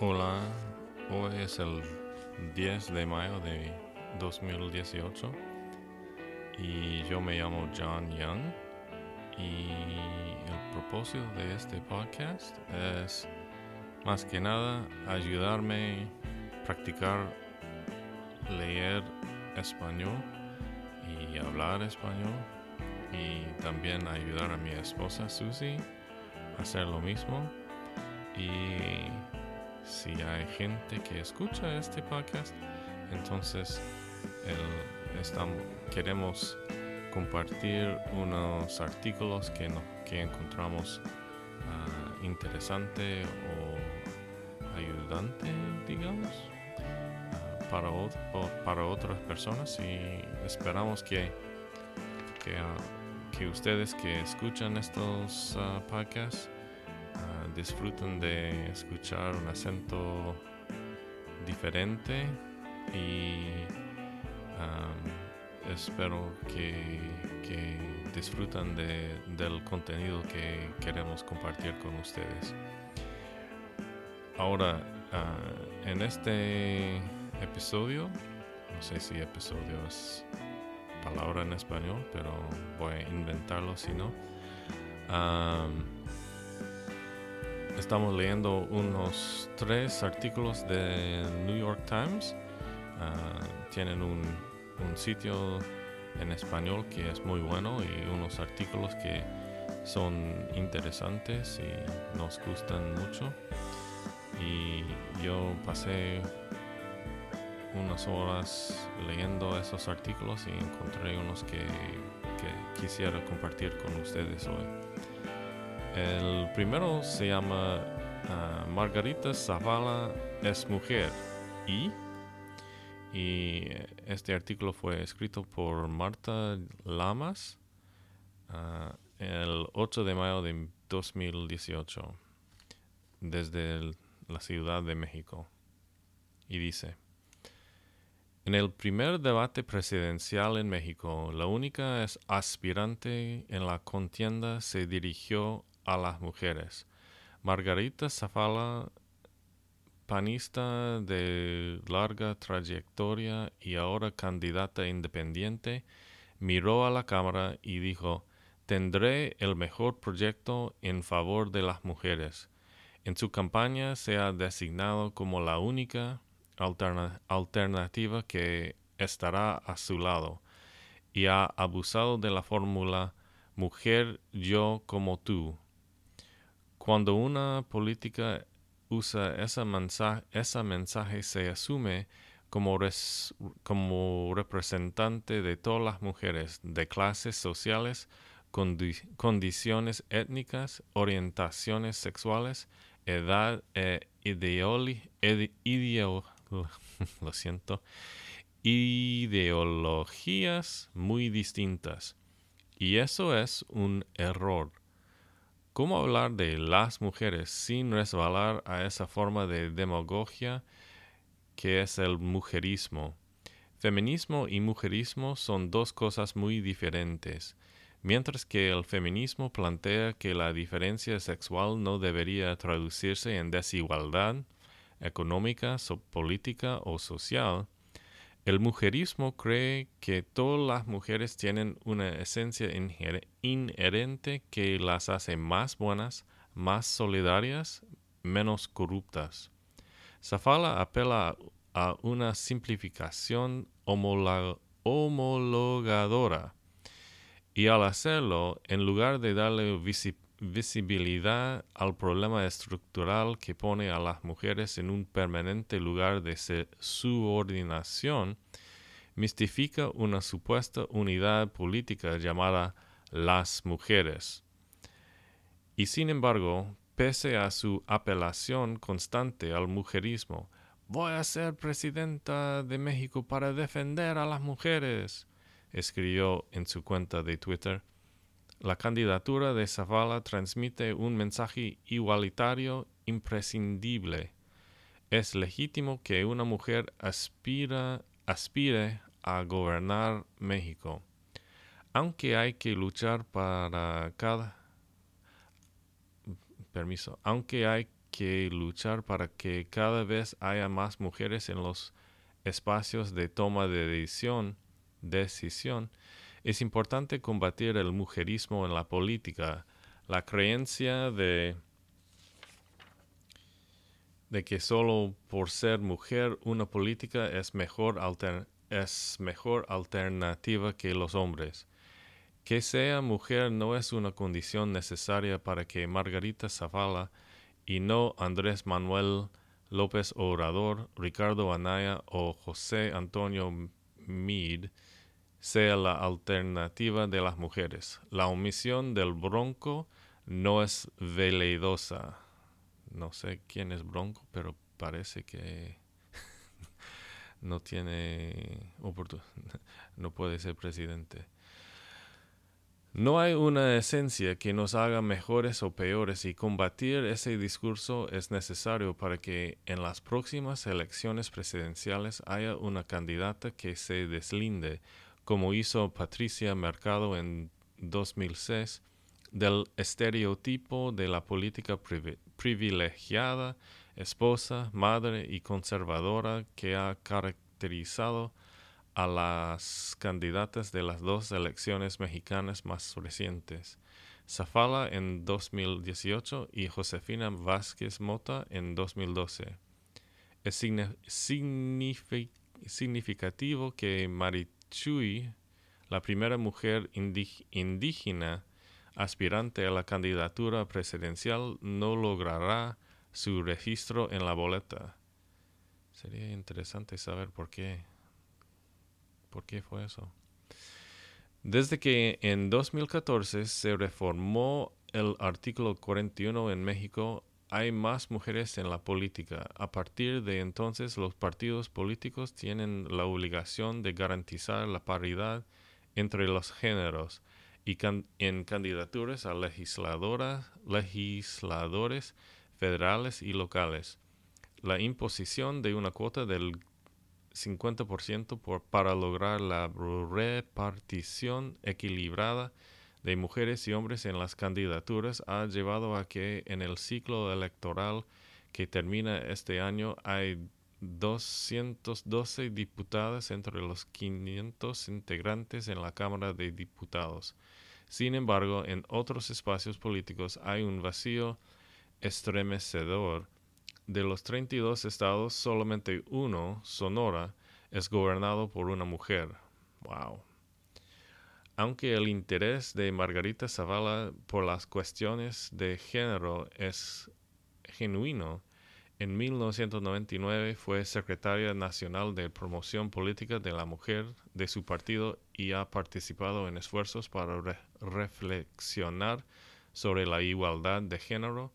Hola, hoy es el 10 de mayo de 2018 y yo me llamo John Young y el propósito de este podcast es más que nada ayudarme a practicar leer español y hablar español y también ayudar a mi esposa Susie a hacer lo mismo y si hay gente que escucha este podcast, entonces queremos compartir unos artículos que, encontramos uh, interesante o ayudante, digamos, uh, para, para otras personas y esperamos que, que, que ustedes que escuchan estos podcasts disfruten de escuchar un acento diferente y espero que, que de, del contenido que queremos compartir con ustedes. Ahora, ah, en este episodio, no sé si episodio es palabra en español, pero voy a inventarlo si no estamos leyendo unos tres artículos de New York Times. Ah, tienen un, sitio en español que es muy bueno y unos artículos que son interesantes y nos gustan mucho. Y yo pasé unas horas leyendo esos artículos y encontré unos que quisiera compartir con ustedes hoy. El primero se llama ah, Margarita Zavala es mujer y y este artículo fue escrito por Marta Lamas ah, el 8 de mayo de 2018 desde la Ciudad de México. Y dice, en el primer debate presidencial en México, la única aspirante en la contienda se dirigió a las mujeres. Margarita Zafala, panista de larga trayectoria y ahora candidata independiente, miró a la Cámara y dijo, tendré el mejor proyecto en favor de las mujeres. En su campaña se ha designado como la única alternativa que estará a su lado y ha abusado de la fórmula mujer yo como tú cuando una política usa ese mensaje, ese mensaje se asume como, como representante de todas las mujeres de clases sociales, condiciones étnicas, orientaciones sexuales, edad e lo siento, ideologías muy distintas. Y eso es un error ¿Cómo hablar de las mujeres sin resbalar a esa forma de demagogia que es el mujerismo? Feminismo y mujerismo son dos cosas muy diferentes. Mientras que el feminismo plantea que la diferencia sexual no debería traducirse en desigualdad económica, política o social, el mujerismo cree que todas las mujeres tienen una esencia inherente que las hace más buenas, más solidarias, menos corruptas. Zafala apela a una simplificación homologadora y al hacerlo, en lugar de darle visibilidad al problema estructural que pone a las mujeres en un permanente lugar de subordinación, mistifica una supuesta unidad política llamada las mujeres. Y sin embargo, pese a su apelación constante al mujerismo, voy a ser presidenta de México para defender a las mujeres, escribió en su cuenta de Twitter, la candidatura de Zavala transmite un mensaje igualitario imprescindible. Es legítimo que una mujer aspira, aspire a gobernar México. Aunque hay que luchar para cada permiso, aunque hay que luchar para que cada vez haya más mujeres en los espacios de toma de decisión, decisión, es importante combatir el mujerismo en la política, la creencia de, que solo por ser mujer una política es mejor, es mejor alternativa que los hombres. Que sea mujer no es una condición necesaria para que Margarita Zavala y no Andrés Manuel López Obrador, Ricardo Anaya o José Antonio Meade sea la alternativa de las mujeres. La omisión del bronco no es veleidosa. No sé quién es bronco, pero parece que no tiene oportunidad, no puede ser presidente. No hay una esencia que nos haga mejores o peores y combatir ese discurso es necesario para que en las próximas elecciones presidenciales haya una candidata que se deslinde, como hizo Patricia Mercado en 2006, del estereotipo de la política privilegiada, esposa, madre y conservadora que ha caracterizado a las candidatas de las dos elecciones mexicanas más recientes, Zafala en 2018 y Josefina Vázquez Mota en 2012. Es significativo que Marichui, la primera mujer indígena aspirante a la candidatura presidencial, no logrará su registro en la boleta. Sería interesante saber por qué. ¿Por qué fue eso? Desde que en 2014 se reformó el artículo 41 en México, hay más mujeres en la política. A partir de entonces, los partidos políticos tienen la obligación de garantizar la paridad entre los géneros y en candidaturas a legisladoras, legisladores federales y locales. La imposición de una cuota del 50% por, para lograr la repartición equilibrada de mujeres y hombres en las candidaturas ha llevado a que en el ciclo electoral que termina este año hay 212 diputadas entre los 500 integrantes en la Cámara de Diputados. Sin embargo, en otros espacios políticos hay un vacío estremecedor de los 32 estados, solamente uno, Sonora, es gobernado por una mujer. Wow. Aunque el interés de Margarita Zavala por las cuestiones de género es genuino, en 1999 fue secretaria nacional de promoción política de la mujer de su partido y ha participado en esfuerzos para reflexionar sobre la igualdad de género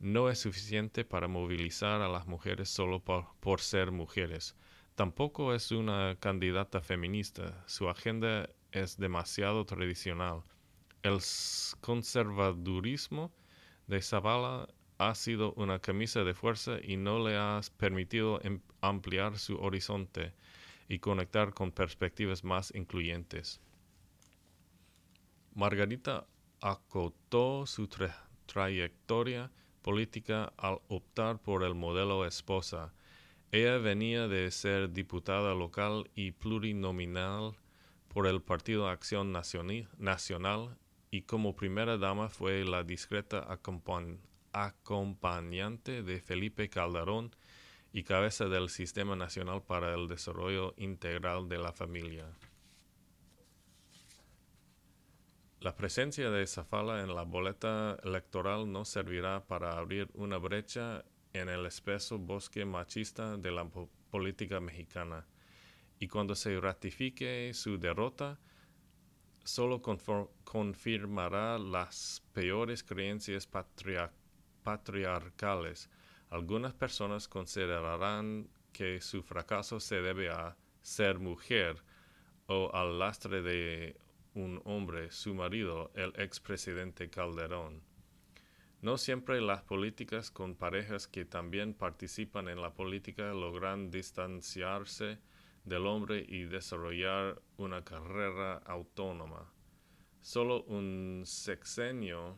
no es suficiente para movilizar a las mujeres solo por, ser mujeres. Tampoco es una candidata feminista. Su agenda es demasiado tradicional. El conservadurismo de Zavala ha sido una camisa de fuerza y no le ha permitido em, ampliar su horizonte y conectar con perspectivas más incluyentes. Margarita acotó su trayectoria política al optar por el modelo esposa. Ella venía de ser diputada local y plurinominal por el Partido Acción Nacional y como primera dama fue la discreta acompañante de Felipe Calderón y cabeza del Sistema Nacional para el Desarrollo Integral de la Familia. La presencia de Zafala en la boleta electoral no servirá para abrir una brecha en el espeso bosque machista de la política mexicana. Y cuando se ratifique su derrota, solo confirmará las peores creencias patriarcales. Algunas personas considerarán que su fracaso se debe a ser mujer o al lastre de un hombre, su marido, el expresidente Calderón. No siempre las políticas con parejas que también participan en la política logran distanciarse del hombre y desarrollar una carrera autónoma. Solo un sexenio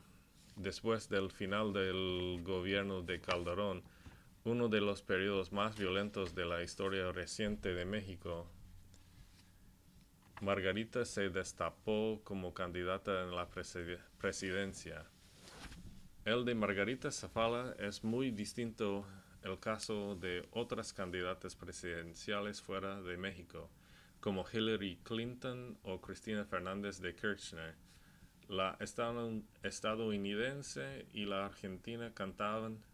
después del final del gobierno de Calderón, uno de los periodos más violentos de la historia reciente de México, Margarita se destapó como candidata en la presidencia. El de Margarita Zavala es muy distinto el caso de otras candidatas presidenciales fuera de México, como Hillary Clinton o Cristina Fernández de Kirchner. La estadounidense y la argentina cantaban,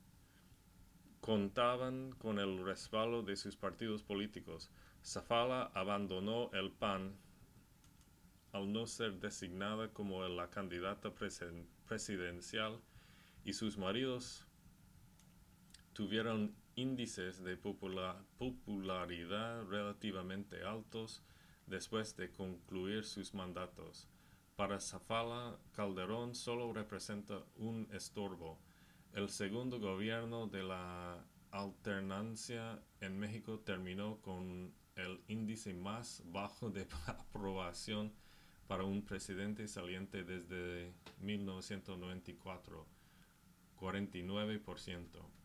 contaban con el respaldo de sus partidos políticos. Zafala abandonó el PAN al no ser designada como la candidata presidencial y sus maridos tuvieron índices de popularidad relativamente altos después de concluir sus mandatos. Para Zafala, Calderón solo representa un estorbo. El segundo gobierno de la alternancia en México terminó con el índice más bajo de aprobación para un presidente saliente desde 1994, 49%.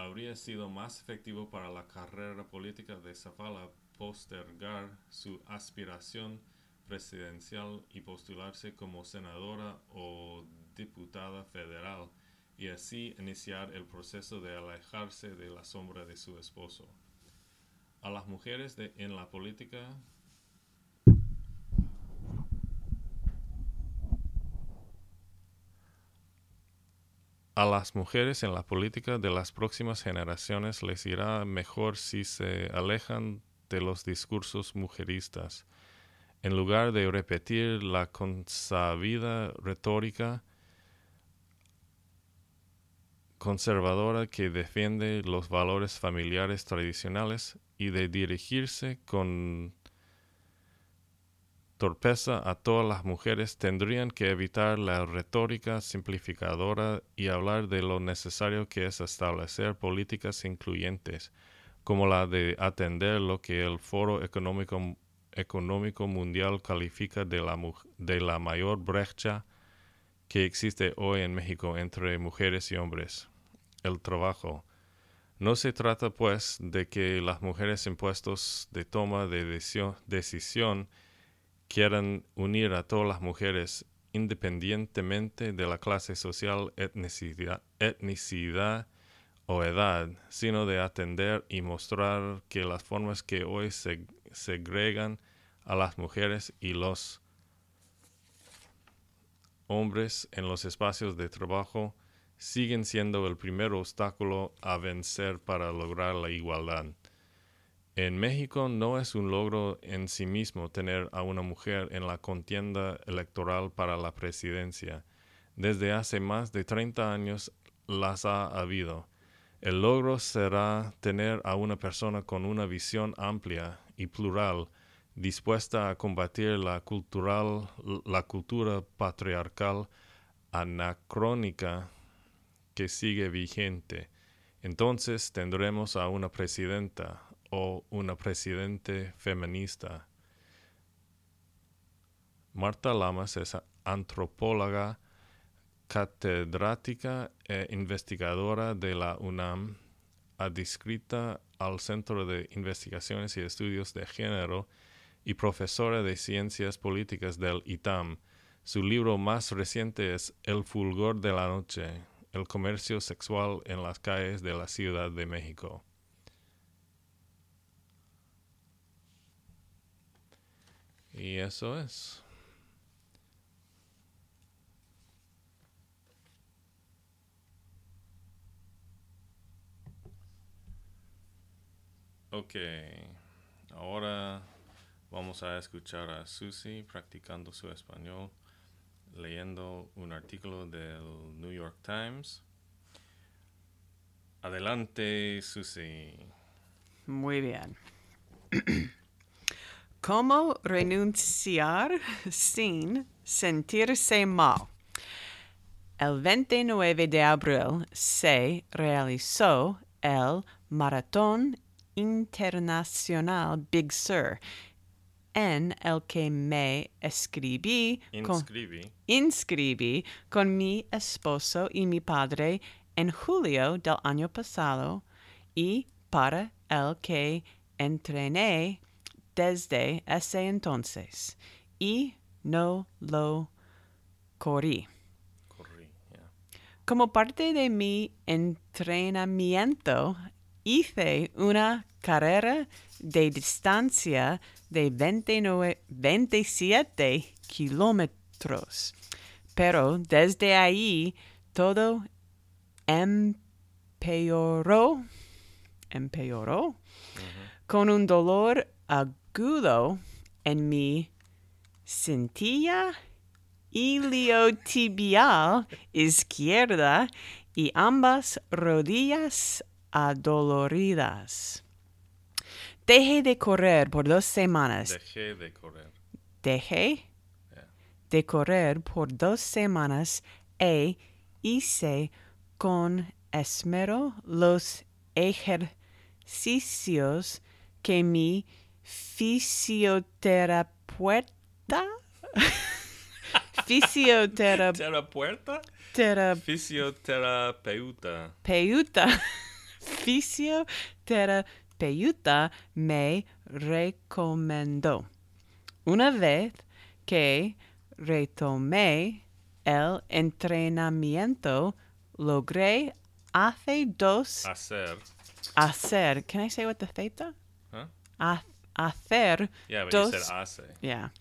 Habría sido más efectivo para la carrera política de Zafala postergar su aspiración presidencial y postularse como senadora o diputada federal y así iniciar el proceso de alejarse de la sombra de su esposo. A las mujeres en la política A las mujeres en la política de las próximas generaciones les irá mejor si se alejan de los discursos mujeristas. En lugar de repetir la consabida retórica conservadora que defiende los valores familiares tradicionales y de dirigirse con torpeza a todas las mujeres tendrían que evitar la retórica simplificadora y hablar de lo necesario que es establecer políticas incluyentes, como la de atender lo que el Foro Económico, Mundial califica de la, mayor brecha que existe hoy en México entre mujeres y hombres, el trabajo. No se trata, pues, de que las mujeres en puestos de toma de decisión quieran unir a todas las mujeres independientemente de la clase social, etnicidad, etnicidad o edad, sino de atender y mostrar que las formas que hoy se segregan a las mujeres y los hombres en los espacios de trabajo siguen siendo el primer obstáculo a vencer para lograr la igualdad. En México no es un logro en sí mismo tener a una mujer en la contienda electoral para la presidencia. Desde hace más de 30 años las ha habido. El logro será tener a una persona con una visión amplia y plural, dispuesta a combatir la, cultural, la cultura patriarcal anacrónica que sigue vigente. Entonces tendremos a una presidenta, o una presidente feminista. Marta Lamas es antropóloga, catedrática e investigadora de la UNAM, adscrita al Centro de Investigaciones y Estudios de Género y profesora de Ciencias Políticas del ITAM. Su libro más reciente es El fulgor de la noche, el comercio sexual en las calles de la Ciudad de México. Y eso es. Ok, ahora vamos a escuchar a Susie practicando su español, leyendo un artículo del New York Times. Adelante, Susie. Muy bien. ¿Cómo renunciar sin sentirse mal? El 29 de abril se realizó el Maratón Internacional Big Sur en el que me escribí con, Inscribí. inscribí con mi esposo y mi padre en julio del año pasado y para el que entrené desde ese entonces y no lo corrí. Corrí. Yeah. Como parte de mi entrenamiento, hice una carrera de distancia de 29 27 kilómetros. Pero desde ahí todo empeoró, empeoró con un dolor agudo en mi cintura iliotibial izquierda y ambas rodillas adoloridas. Dejé de correr por dos semanas. Dejé de correr. Dejé Yeah. de correr por dos semanas e hice con esmero los ejercicios que mi fisioterapeuta fisioterapeuta ¿Tera Fisioterapeuta. fisioterapeuta me recomendó. Una vez que retomé el entrenamiento, logré hace dos Hacer. hacer. Can I say what the theta? Huh? Hacer Yeah, dos hace. yeah.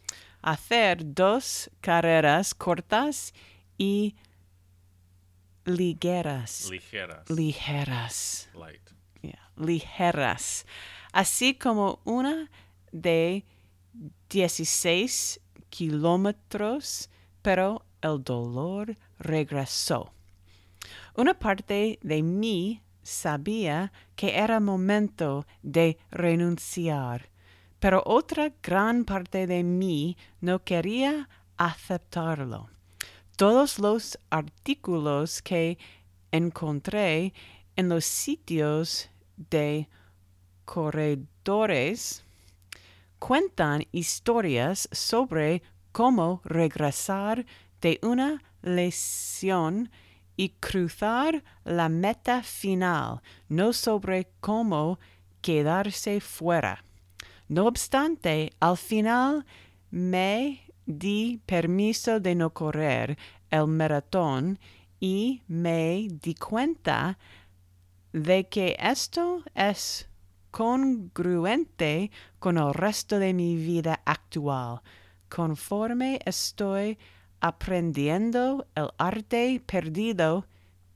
hacer dos carreras cortas y ligeras. Ligeras. ligeras. Light. Yeah, ligeras, así como una de 16 kilómetros, pero el dolor regresó. Una parte de mí sabía que era momento de renunciar, pero otra gran parte de mí no quería aceptarlo. Todos los artículos que encontré en los sitios de corredores cuentan historias sobre cómo regresar de una lesión y cruzar la meta final, no sobre cómo quedarse fuera. No obstante, al final me di permiso de no correr el maratón y me di cuenta de que esto es congruente con el resto de mi vida actual, conforme estoy aprendiendo el arte perdido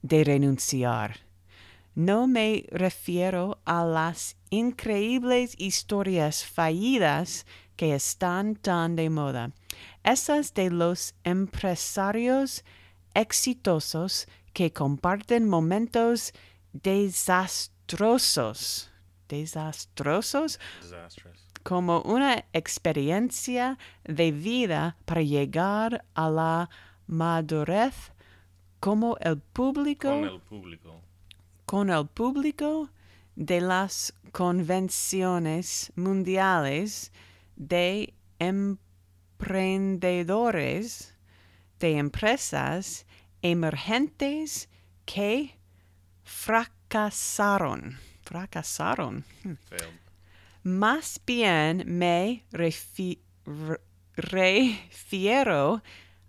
de renunciar. No me refiero a las increíbles historias fallidas que están tan de moda, esas de los empresarios exitosos que comparten momentos desastrosos, desastrosos Disastrous. como una experiencia de vida para llegar a la madurez como el público. Con el público. con el público de las convenciones mundiales de emprendedores de empresas emergentes que fracasaron. Fracasaron. Failed. Más bien me refi- re- refiero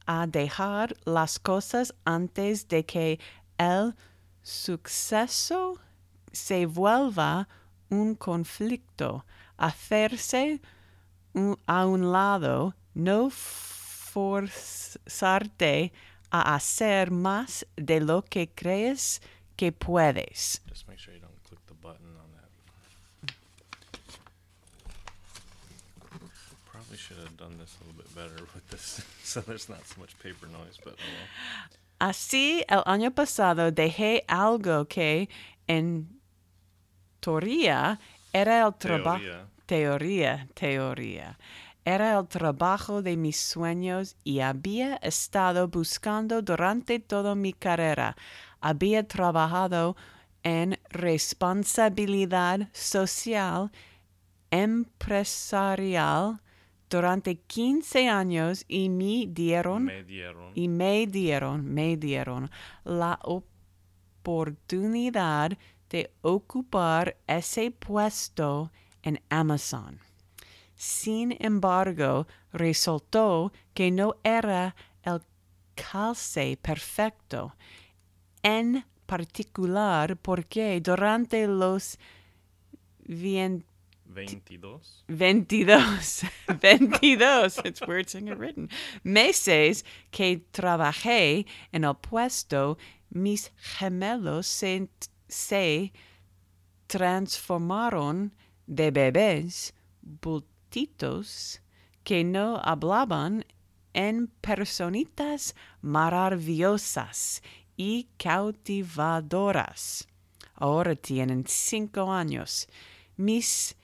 a dejar las cosas antes de que el suceso se vuelva un conflicto, hacerse un- a un lado, no forzarte a hacer más de lo que crees que puedes. Just make sure you don't click the button on that. Probably should have done this a little bit better with this, so there's not so much paper noise. But oh well. Así, el año pasado dejé algo que, en teoría, era el trabajo. Teoría. Teoría, teoría. Era el trabajo de mis sueños y había estado buscando durante toda mi carrera. Había trabajado en responsabilidad social, empresarial, durante 15 años y me dieron Me dieron. y me dieron, me dieron la oportunidad de ocupar ese puesto en Amazon. Sin embargo, resultó que no era el calce perfecto, en particular porque durante los vien- 22. 22, 22, it's weird seeing it written, meses que trabajé en el puesto, mis gemelos se, se transformaron de bebés bultitos que no hablaban en personitas maravillosas y cautivadoras. Ahora tienen cinco años. Mis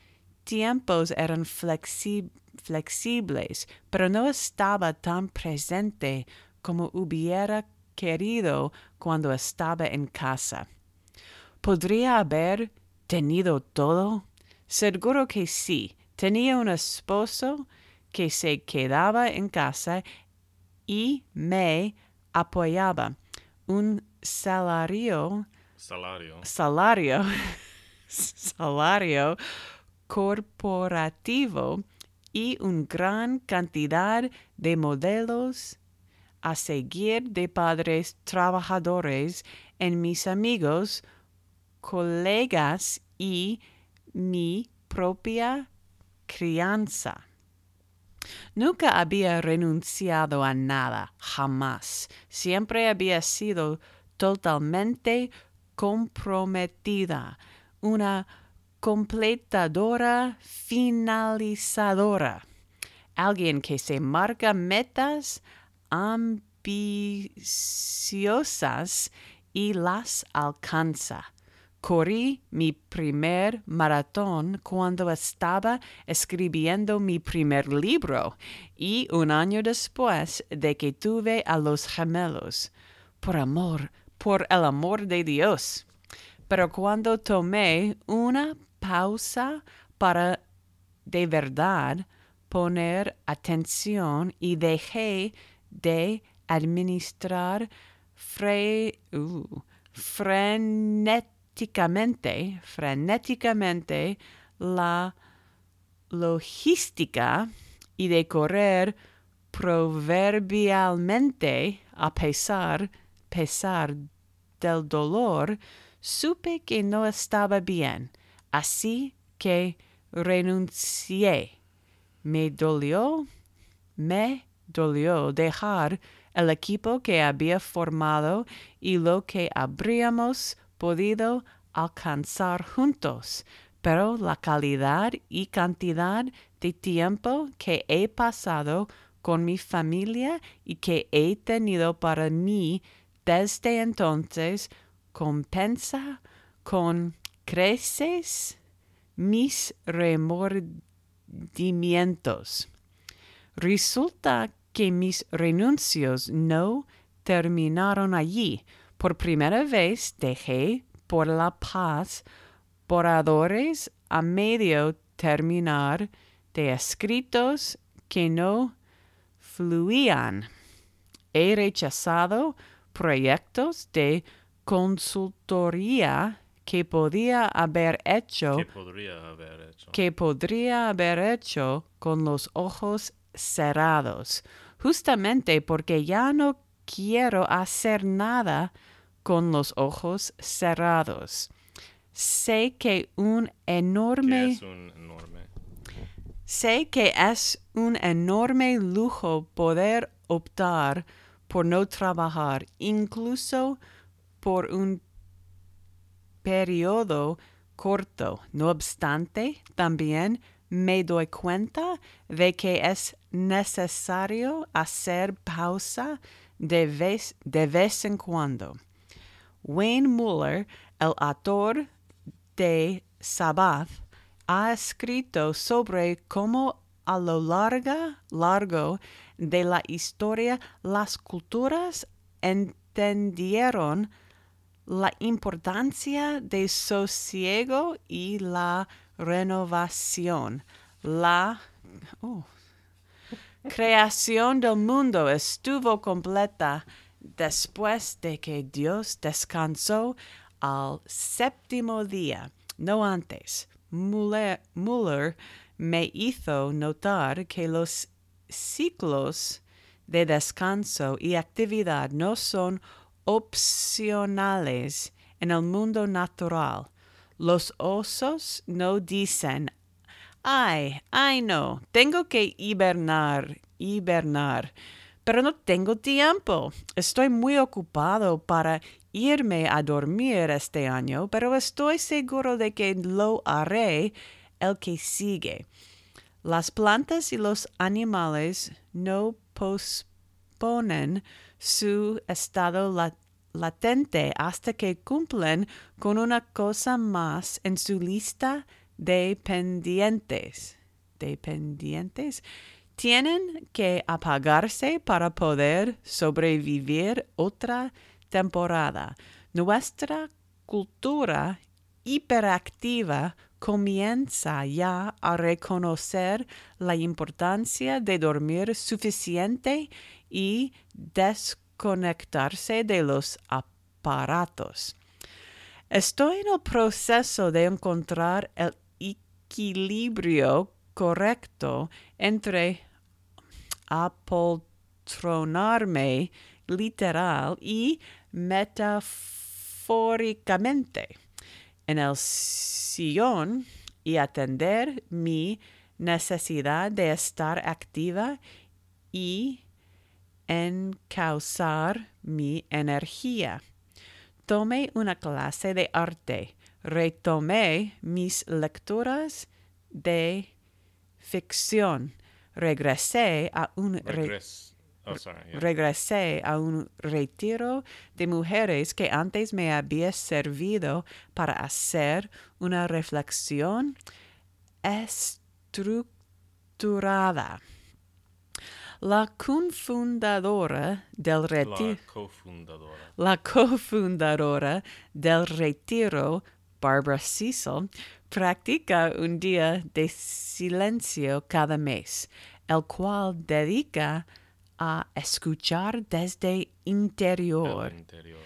tiempos eran flexi- flexibles, pero no estaba tan presente como hubiera querido cuando estaba en casa. ¿Podría haber tenido todo? Seguro que sí. Tenía un esposo que se quedaba en casa y me apoyaba. Un salario Salario. salario, salario corporativo y una gran cantidad de modelos a seguir de padres trabajadores en mis amigos, colegas y mi propia crianza. Nunca había renunciado a nada, jamás. Siempre había sido totalmente comprometida, una completadora finalizadora, alguien que se marca metas ambiciosas y las alcanza. Corrí mi primer maratón cuando estaba escribiendo mi primer libro y un año después de que tuve a los gemelos. Por amor, por el amor de Dios. Pero cuando tomé una pausa para de verdad poner atención y dejé de administrar fre- uh, frenéticamente, frenéticamente la logística y de correr proverbialmente a pesar, pesar del dolor, supe que no estaba bien, así que renuncié. Me dolió, me dolió dejar el equipo que había formado y lo que habríamos podido alcanzar juntos, pero la calidad y cantidad de tiempo que he pasado con mi familia y que he tenido para mí desde entonces compensa con creces mis remordimientos. Resulta que mis renuncios no terminaron allí. Por primera vez dejé por la paz borradores a medio terminar de escritos que no fluían. He rechazado proyectos de consultoría que podía haber hecho ¿Qué podría haber hecho? que podría haber hecho con los ojos cerrados, justamente porque ya no quiero hacer nada con los ojos cerrados. Sé que un enorme es un enorme. Sé que es un enorme lujo poder optar por no trabajar, incluso por un periodo corto. No obstante, también me doy cuenta de que es necesario hacer pausa de vez, de vez en cuando. Wayne Muller, el autor de Sabbath, ha escrito sobre cómo a lo largo de la historia las culturas entendieron la importancia de sosiego y la renovación. La, oh, creación del mundo estuvo completa después de que Dios descansó al séptimo día, no antes. Muller me hizo notar que los ciclos de descanso y actividad no son opcionales en el mundo natural. Los osos no dicen, ay, ay no, tengo que hibernar, hibernar, pero no tengo tiempo. Estoy muy ocupado para irme a dormir este año, pero estoy seguro de que lo haré el que sigue. Las plantas y los animales no posponen su estado latente hasta que cumplen con una cosa más en su lista de pendientes. De pendientes. Tienen que apagarse para poder sobrevivir otra temporada. Nuestra cultura hiperactiva comienza ya a reconocer la importancia de dormir suficiente y desconectarse de los aparatos. Estoy en el proceso de encontrar el equilibrio correcto entre apoltronarme literal y metafóricamente en el sillón y atender mi necesidad de estar activa y encauzar mi energía. Tomé una clase de arte, retomé mis lecturas de ficción, regresé a un Regres- oh, sorry, yeah. regresé a un retiro de mujeres que antes me había servido para hacer una reflexión estructurada. La cofundadora del La retiro cofundadora. la cofundadora del retiro, Barbara Cecil, practica un día de silencio cada mes, el cual dedica a escuchar desde interior, El interior.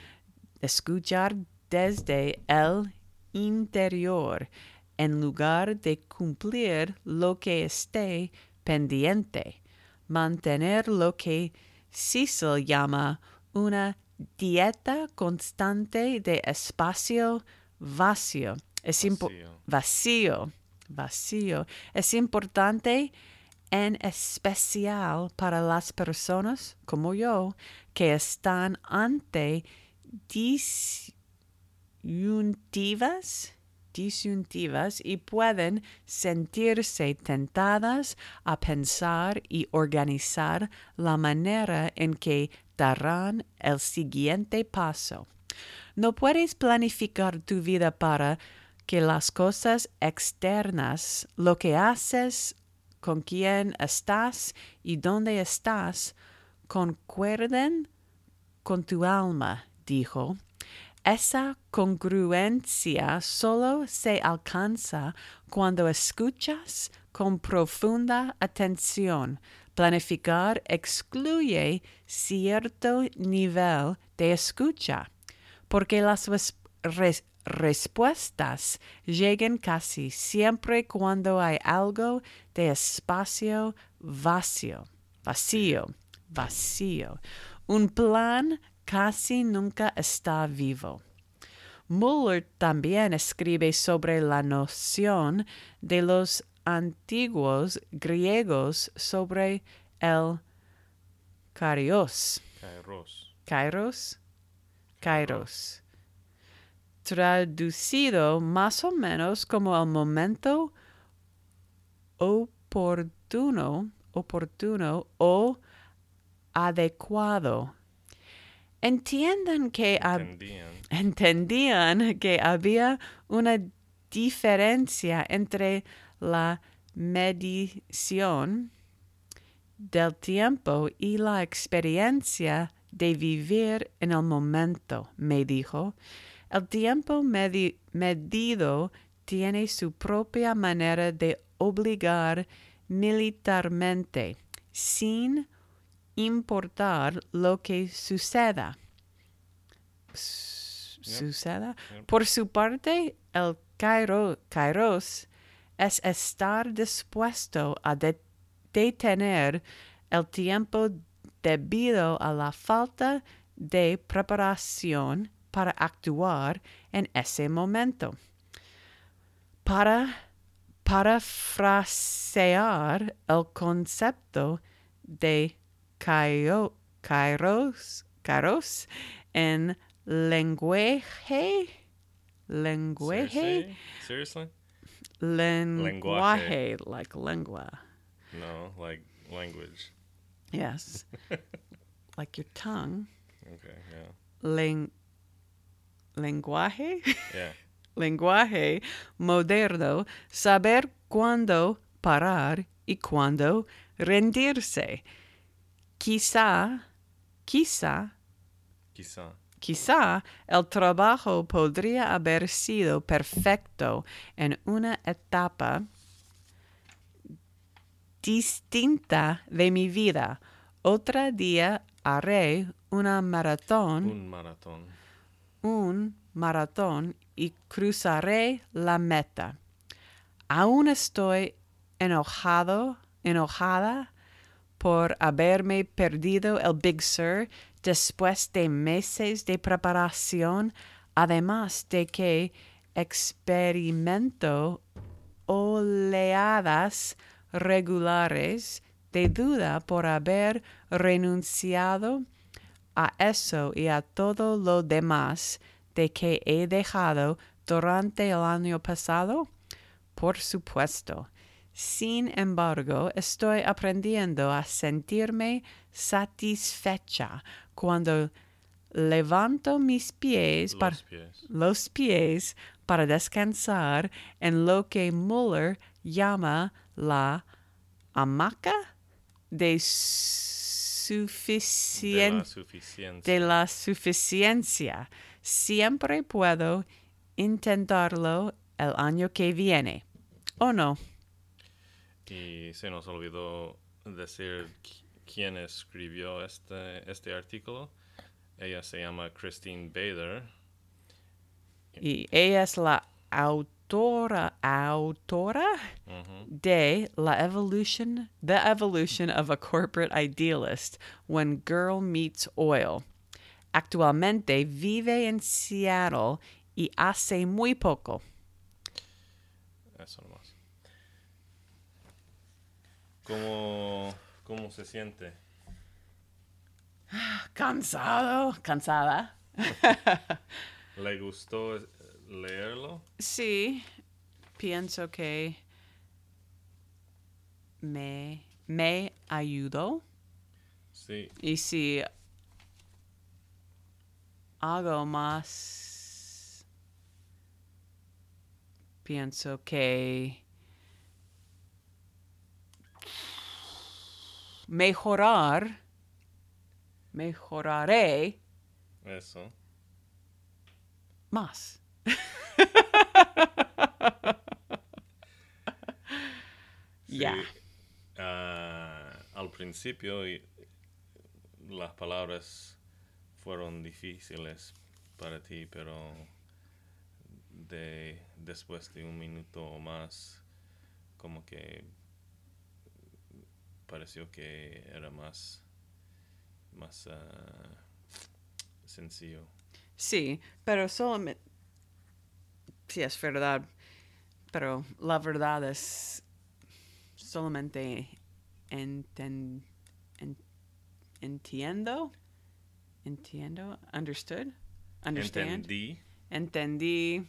escuchar desde el interior, en lugar de cumplir lo que esté pendiente, mantener lo que Cecil llama una dieta constante de espacio vacío. Es Vacío. vacío, vacío. Es importante en especial para las personas como yo que están ante disyuntivas, disyuntivas y pueden sentirse tentadas a pensar y organizar la manera en que darán el siguiente paso. No puedes planificar tu vida para que las cosas externas, lo que haces, con quién estás y dónde estás, concuerden con tu alma, dijo. Esa congruencia solo se alcanza cuando escuchas con profunda atención. Planificar excluye cierto nivel de escucha, porque las respuestas llegan casi siempre cuando hay algo de espacio vacío, vacío, vacío. Un plan casi nunca está vivo. Muller también escribe sobre la noción de los antiguos griegos sobre el kairos. Kairos. Kairos. Kairos. Traducido más o menos como el momento oportuno, oportuno o adecuado. Entiendan que entendían que había una diferencia entre la medición del tiempo y la experiencia de vivir en el momento, me dijo. El tiempo medi- medido tiene su propia manera de obligar militarmente. sin importar lo que suceda. Su- Yep. Suceda. Yep. Por su parte, el kairo- kairos es estar dispuesto a de- detener el tiempo debido a la falta de preparación para actuar en ese momento. Para parafrasear el concepto de kairo- kairos, kairos en lenguaje, lenguaje, Seriously? Seriously? lenguaje, like lengua. No, like language. Yes. like your tongue. Okay, yeah. Len- lenguaje. Yeah. lenguaje moderno, saber cuándo parar y cuándo rendirse. Quizá, quizá, Quizá. quizá el trabajo podría haber sido perfecto en una etapa distinta de mi vida. Otro día haré una maratón Un maratón. Un maratón y cruzaré la meta. Aún estoy enojado, enojada por haberme perdido el Big Sur después de meses de preparación, además de que experimento oleadas regulares de duda por haber renunciado a eso y a todo lo demás de que he dejado durante el año pasado? Por supuesto. Sin embargo, estoy aprendiendo a sentirme satisfecha cuando levanto mis pies para Los pies. los pies para descansar en lo que Muller llama la hamaca de De suficiencia la suficiencia. de la suficiencia. Siempre puedo intentarlo el año que viene. ¿O no? Y se nos olvidó decir qui- quién escribió este, este artículo. Ella se llama Christine Bader. Y ella es la autora, autora Ujú. de La Evolution, The Evolution of a Corporate Idealist, When Girl Meets Oil. Actualmente vive en Seattle y hace muy poco. Eso nomás. ¿Cómo, ¿Cómo se siente? Cansado, cansada. ¿Le gustó leerlo? Sí, pienso que me, me ayudó. Sí. Y si hago más, pienso que mejorar, mejoraré Eso. más. Sí. Ya. Ah, al principio las palabras fueron difíciles para ti, pero de después de un minuto o más, como que pareció que era más más ah, sencillo. Sí, pero solamente... Sí, es verdad. Pero la verdad es solamente enten, en- entiendo. Entiendo. Understood. Understand. Entendí. Entendí.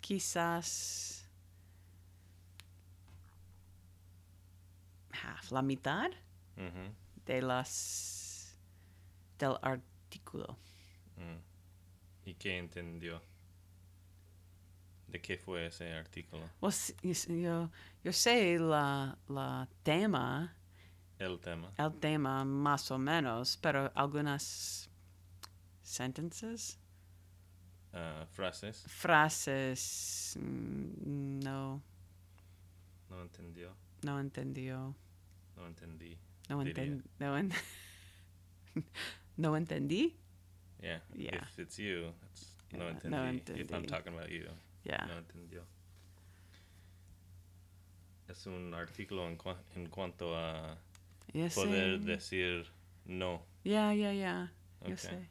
Quizás half, la mitad de las del artículo. mm. ¿Y qué entendió? ¿De qué fue ese artículo? Well, yo, yo sé la, la tema, El tema. el tema más o menos, pero algunas sentences, Ah, frases. frases, mm, no, No entendió. no entendió. No entendí. No, enten- no, en- no entendí. Yeah. Yeah. If it's you, it's no entendí. no If I'm entendí. talking about you, Yeah. no entendió. Es un artículo en, cua- en cuanto a Ya poder sé. decir no. Ya, ya, ya. Yo sé.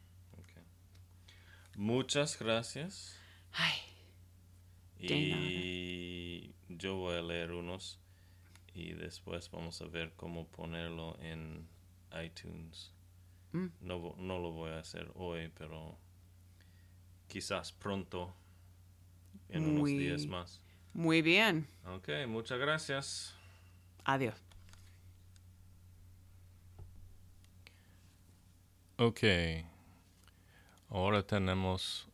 Muchas gracias. Ay, Y yo voy a leer unos y después vamos a ver cómo ponerlo en iTunes. Mm. No, no lo voy a hacer hoy, pero quizás pronto, en unos Muy- días más. muy bien. Ok, muchas gracias. Adiós. Ok, ahora tenemos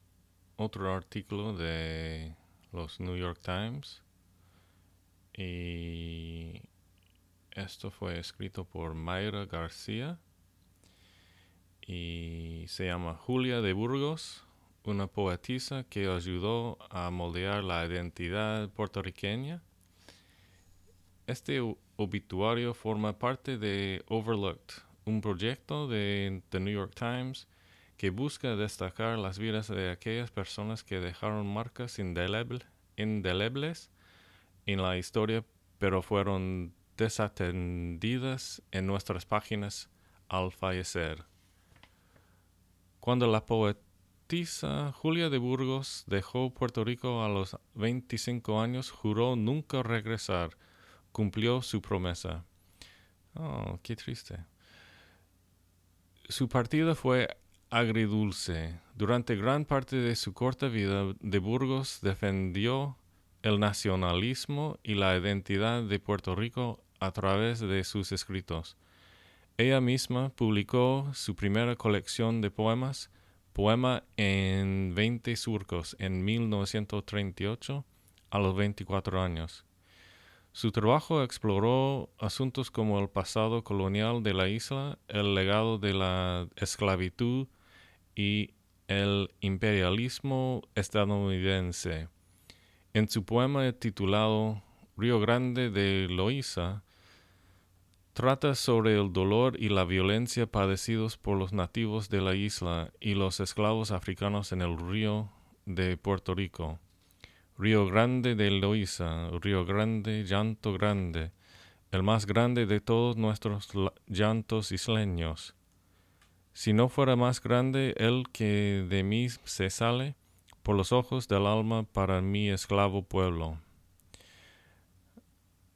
otro artículo de los New York Times y esto fue escrito por Mayra García y se llama Julia de Burgos, una poetisa que ayudó a moldear la identidad puertorriqueña. Este obituario forma parte de Overlooked, un proyecto de The New York Times que busca destacar las vidas de aquellas personas que dejaron marcas indeleble- indelebles en la historia, pero fueron desatendidas en nuestras páginas al fallecer. Cuando la Julia de Burgos dejó Puerto Rico a los 25 años, juró nunca regresar. Cumplió su promesa. Oh, qué triste. Su partida fue agridulce. Durante gran parte de su corta vida, de Burgos defendió el nacionalismo y la identidad de Puerto Rico a través de sus escritos. Ella misma publicó su primera colección de poemas, Poema en 20 surcos, en 1938, a los 24 años. Su trabajo exploró asuntos como el pasado colonial de la isla, el legado de la esclavitud y el imperialismo estadounidense. En su poema titulado Río Grande de Loíza, trata sobre el dolor y la violencia padecidos por los nativos de la isla y los esclavos africanos en el río de Puerto Rico. Río Grande de Loíza, Río Grande, llanto grande, el más grande de todos nuestros la- llantos isleños. Si no fuera más grande el que de mí se sale, por los ojos del alma para mi esclavo pueblo.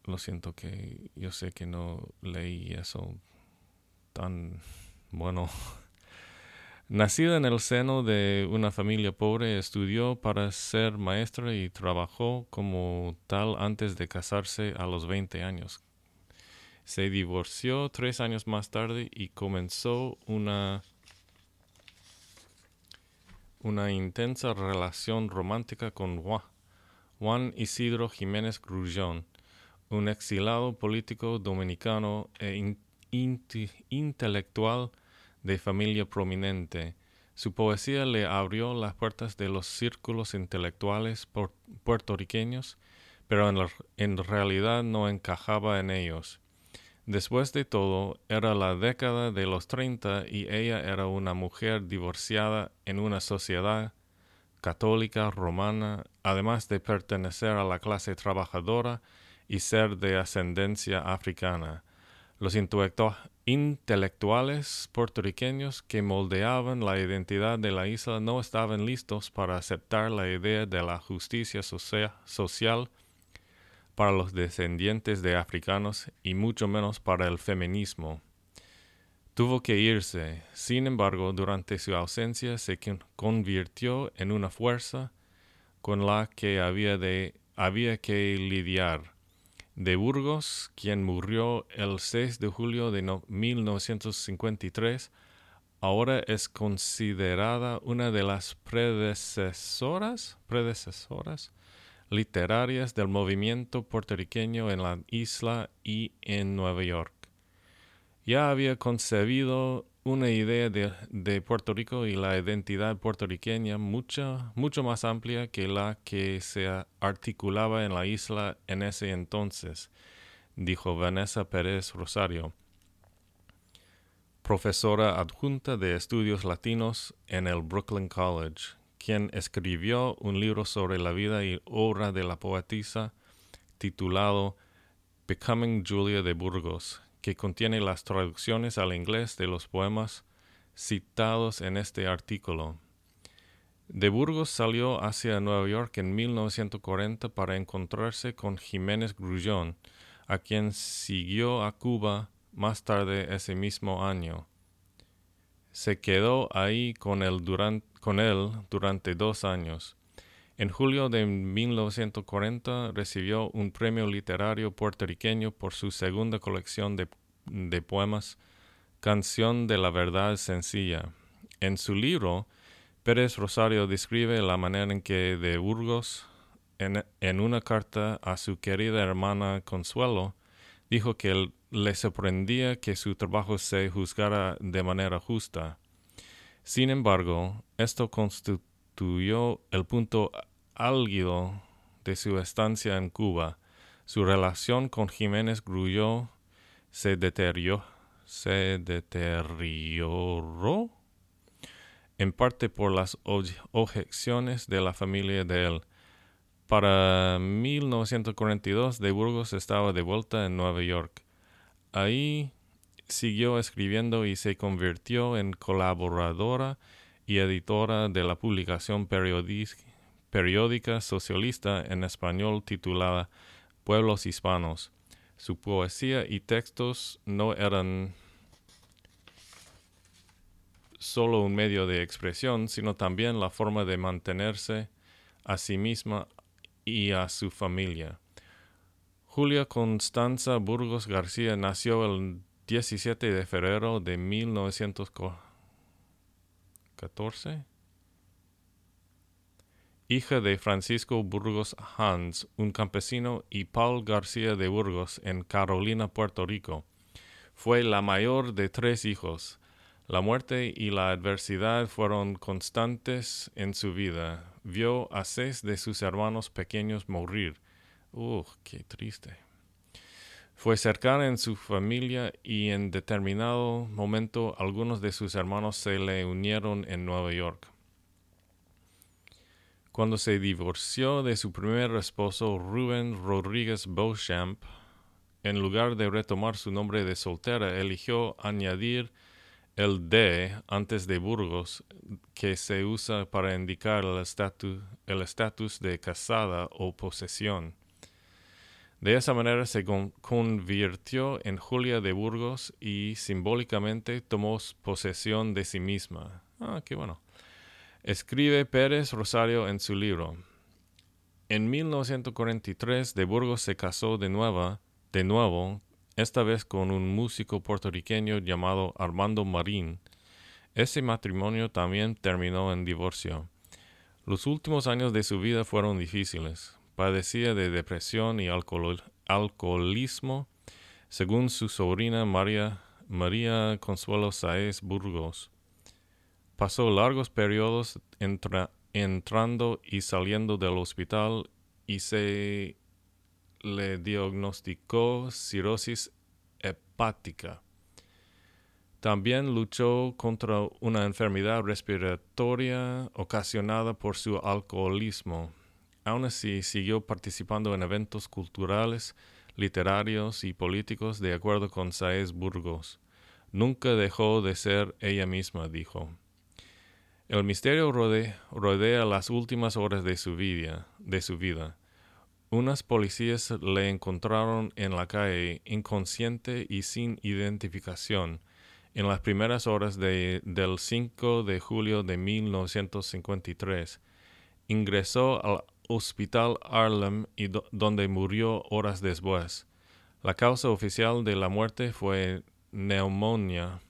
Lo siento que yo sé que no leí eso tan bueno. Nacida en el seno de una familia pobre, estudió para ser maestra y trabajó como tal antes de casarse a los 20 años. Se divorció tres años más tarde y comenzó una, una intensa relación romántica con Juan, Juan Isidro Jiménez Grullón, un exilado político dominicano e intelectual de familia prominente. Su poesía le abrió las puertas de los círculos intelectuales puertorriqueños, pero en realidad no encajaba en ellos. Después de todo, era la década de los 30 y ella era una mujer divorciada en una sociedad católica romana, además de pertenecer a la clase trabajadora y ser de ascendencia africana. Los intelectu- intelectuales puertorriqueños que moldeaban la identidad de la isla no estaban listos para aceptar la idea de la justicia socia- social para los descendientes de africanos y mucho menos para el feminismo. Tuvo que irse, sin embargo, durante su ausencia se con- convirtió en una fuerza con la que había, de, había que lidiar. De Burgos, quien murió el 6 de julio de no- 1953, ahora es considerada una de las predecesoras literarias del movimiento puertorriqueño en la isla y en Nueva York. Ya había concebido una idea de, Puerto Rico y la identidad puertorriqueña mucha, mucho más amplia que la que se articulaba en la isla en ese entonces, dijo Vanessa Pérez Rosario, profesora adjunta de estudios latinos en el Brooklyn College, quien escribió un libro sobre la vida y obra de la poetisa titulado Becoming Julia de Burgos, que contiene las traducciones al inglés de los poemas citados en este artículo. De Burgos salió hacia Nueva York en 1940 para encontrarse con Jiménez Grullón, a quien siguió a Cuba más tarde ese mismo año. Se quedó ahí con él, con él durante dos años. En julio de 1940 recibió un premio literario puertorriqueño por su segunda colección de, de poemas, Canción de la Verdad Sencilla. En su libro, Pérez Rosario describe la manera en que de Burgos, en, una carta a su querida hermana Consuelo, dijo que le sorprendía que su trabajo se juzgara de manera justa. Sin embargo, esto constituyó el punto álgido de su estancia en Cuba. Su relación con Jiménez Grulló se deterioró, se deterioró en parte por las objeciones de la familia de él. Para 1942 de Burgos estaba de vuelta en Nueva York. Ahí siguió escribiendo y se convirtió en colaboradora y editora de la publicación periódica socialista en español titulada Pueblos Hispanos. Su poesía y textos no eran solo un medio de expresión, sino también la forma de mantenerse a sí misma y a su familia. Julia Constanza Burgos García nació el 17 de febrero de 1914, hija de Francisco Burgos Hans, un campesino, y Paul García de Burgos en Carolina, Puerto Rico. Fue la mayor de tres hijos. La muerte y la adversidad fueron constantes en su vida. Vio a seis de sus hermanos pequeños morir. ¡Uh, qué triste! Fue cercana en su familia y en determinado momento algunos de sus hermanos se le unieron en Nueva York. Cuando se divorció de su primer esposo, Rubén Rodríguez Beauchamp, en lugar de retomar su nombre de soltera, eligió añadir el de antes de Burgos, que se usa para indicar el estatus de casada o posesión. De esa manera se convirtió en Julia de Burgos y simbólicamente tomó posesión de sí misma. Ah, qué bueno. Escribe Pérez Rosario en su libro. En 1943 de Burgos se casó de, de nuevo esta vez con un músico puertorriqueño llamado Armando Marín. Ese matrimonio también terminó en divorcio. Los últimos años de su vida fueron difíciles. Padecía de depresión y alcoholismo, según su sobrina María, María Consuelo Saez Burgos. Pasó largos periodos entrando y saliendo del hospital y se le diagnosticó cirrosis hepática. También luchó contra una enfermedad respiratoria ocasionada por su alcoholismo. Aún así, siguió participando en eventos culturales, literarios y políticos de acuerdo con Saez Burgos. Nunca dejó de ser ella misma, dijo. El misterio rodea las últimas horas de su vida. De su vida. Unas policías le encontraron en la calle inconsciente y sin identificación en las primeras horas del 5 de julio de 1953. Ingresó al hospital Harlem y donde murió horas después. La causa oficial de la muerte fue neumonía,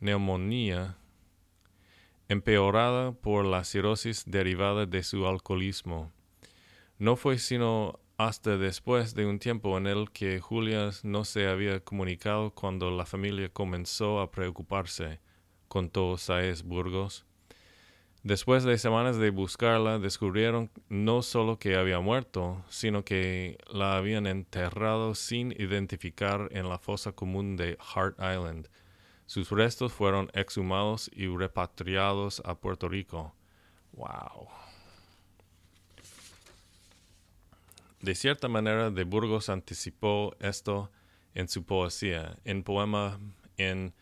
neumonía empeorada por la cirrosis derivada de su alcoholismo. No fue sino hasta después de un tiempo en el que Julia no se había comunicado cuando la familia comenzó a preocuparse, contó Saez Burgos. Después de semanas de buscarla, descubrieron no solo que había muerto, sino que la habían enterrado sin identificar en la fosa común de Hart Island. Sus restos fueron exhumados y repatriados a Puerto Rico. Wow. De cierta manera, de Burgos anticipó esto en su poesía. En poema, en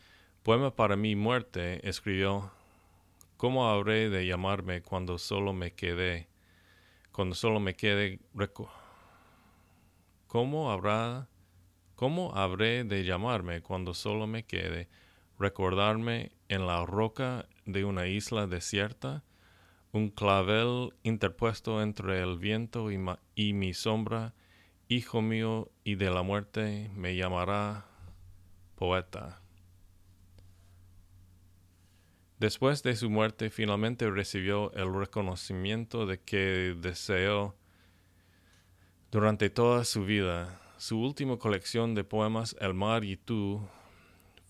Poema para mi muerte, escribió, ¿Cómo habré de llamarme cuando solo me quede, cuando solo me quede, ¿cómo habrá, cómo habré de llamarme cuando solo me quede, recordarme en la roca de una isla desierta, un clavel interpuesto entre el viento y, y mi sombra, hijo mío y de la muerte me llamará poeta. Después de su muerte finalmente recibió el reconocimiento de que deseó durante toda su vida. Su última colección de poemas, El mar y tú,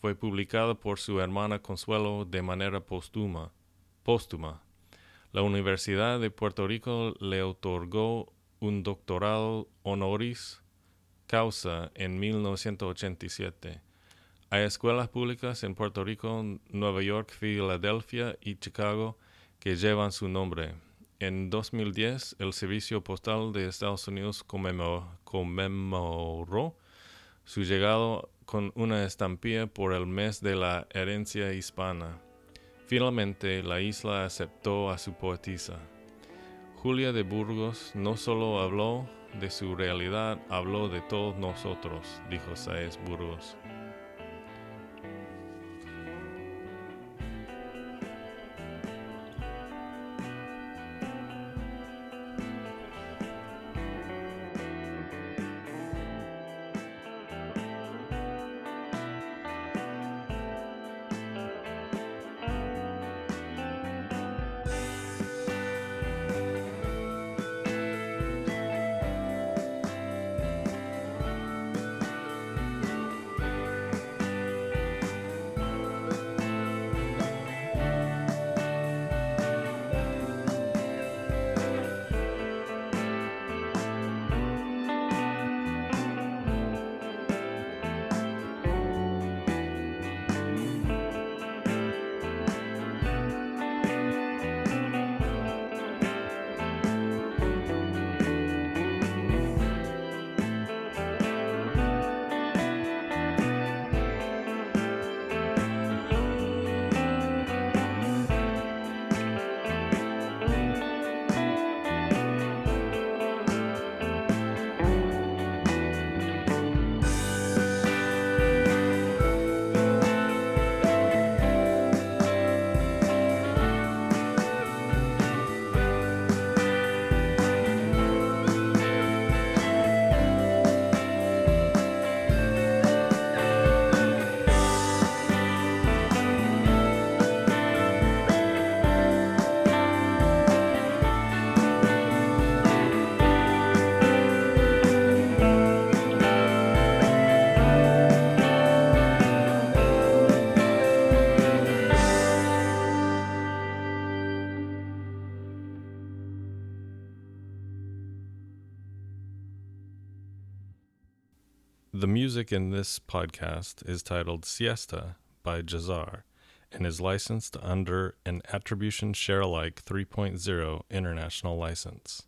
fue publicada por su hermana Consuelo de manera póstuma. póstuma. La Universidad de Puerto Rico le otorgó un doctorado honoris causa en 1987. Hay escuelas públicas en Puerto Rico, Nueva York, Filadelfia y Chicago que llevan su nombre. En 2010, el Servicio Postal de Estados Unidos conmemoró su llegado con una estampilla por el mes de la herencia hispana. Finalmente, la isla aceptó a su poetisa. Julia de Burgos no solo habló de su realidad, habló de todos nosotros, dijo Saez Burgos. Music in this podcast is titled Siesta by Jazar and is licensed under an Attribution Share Alike 3.0 international license.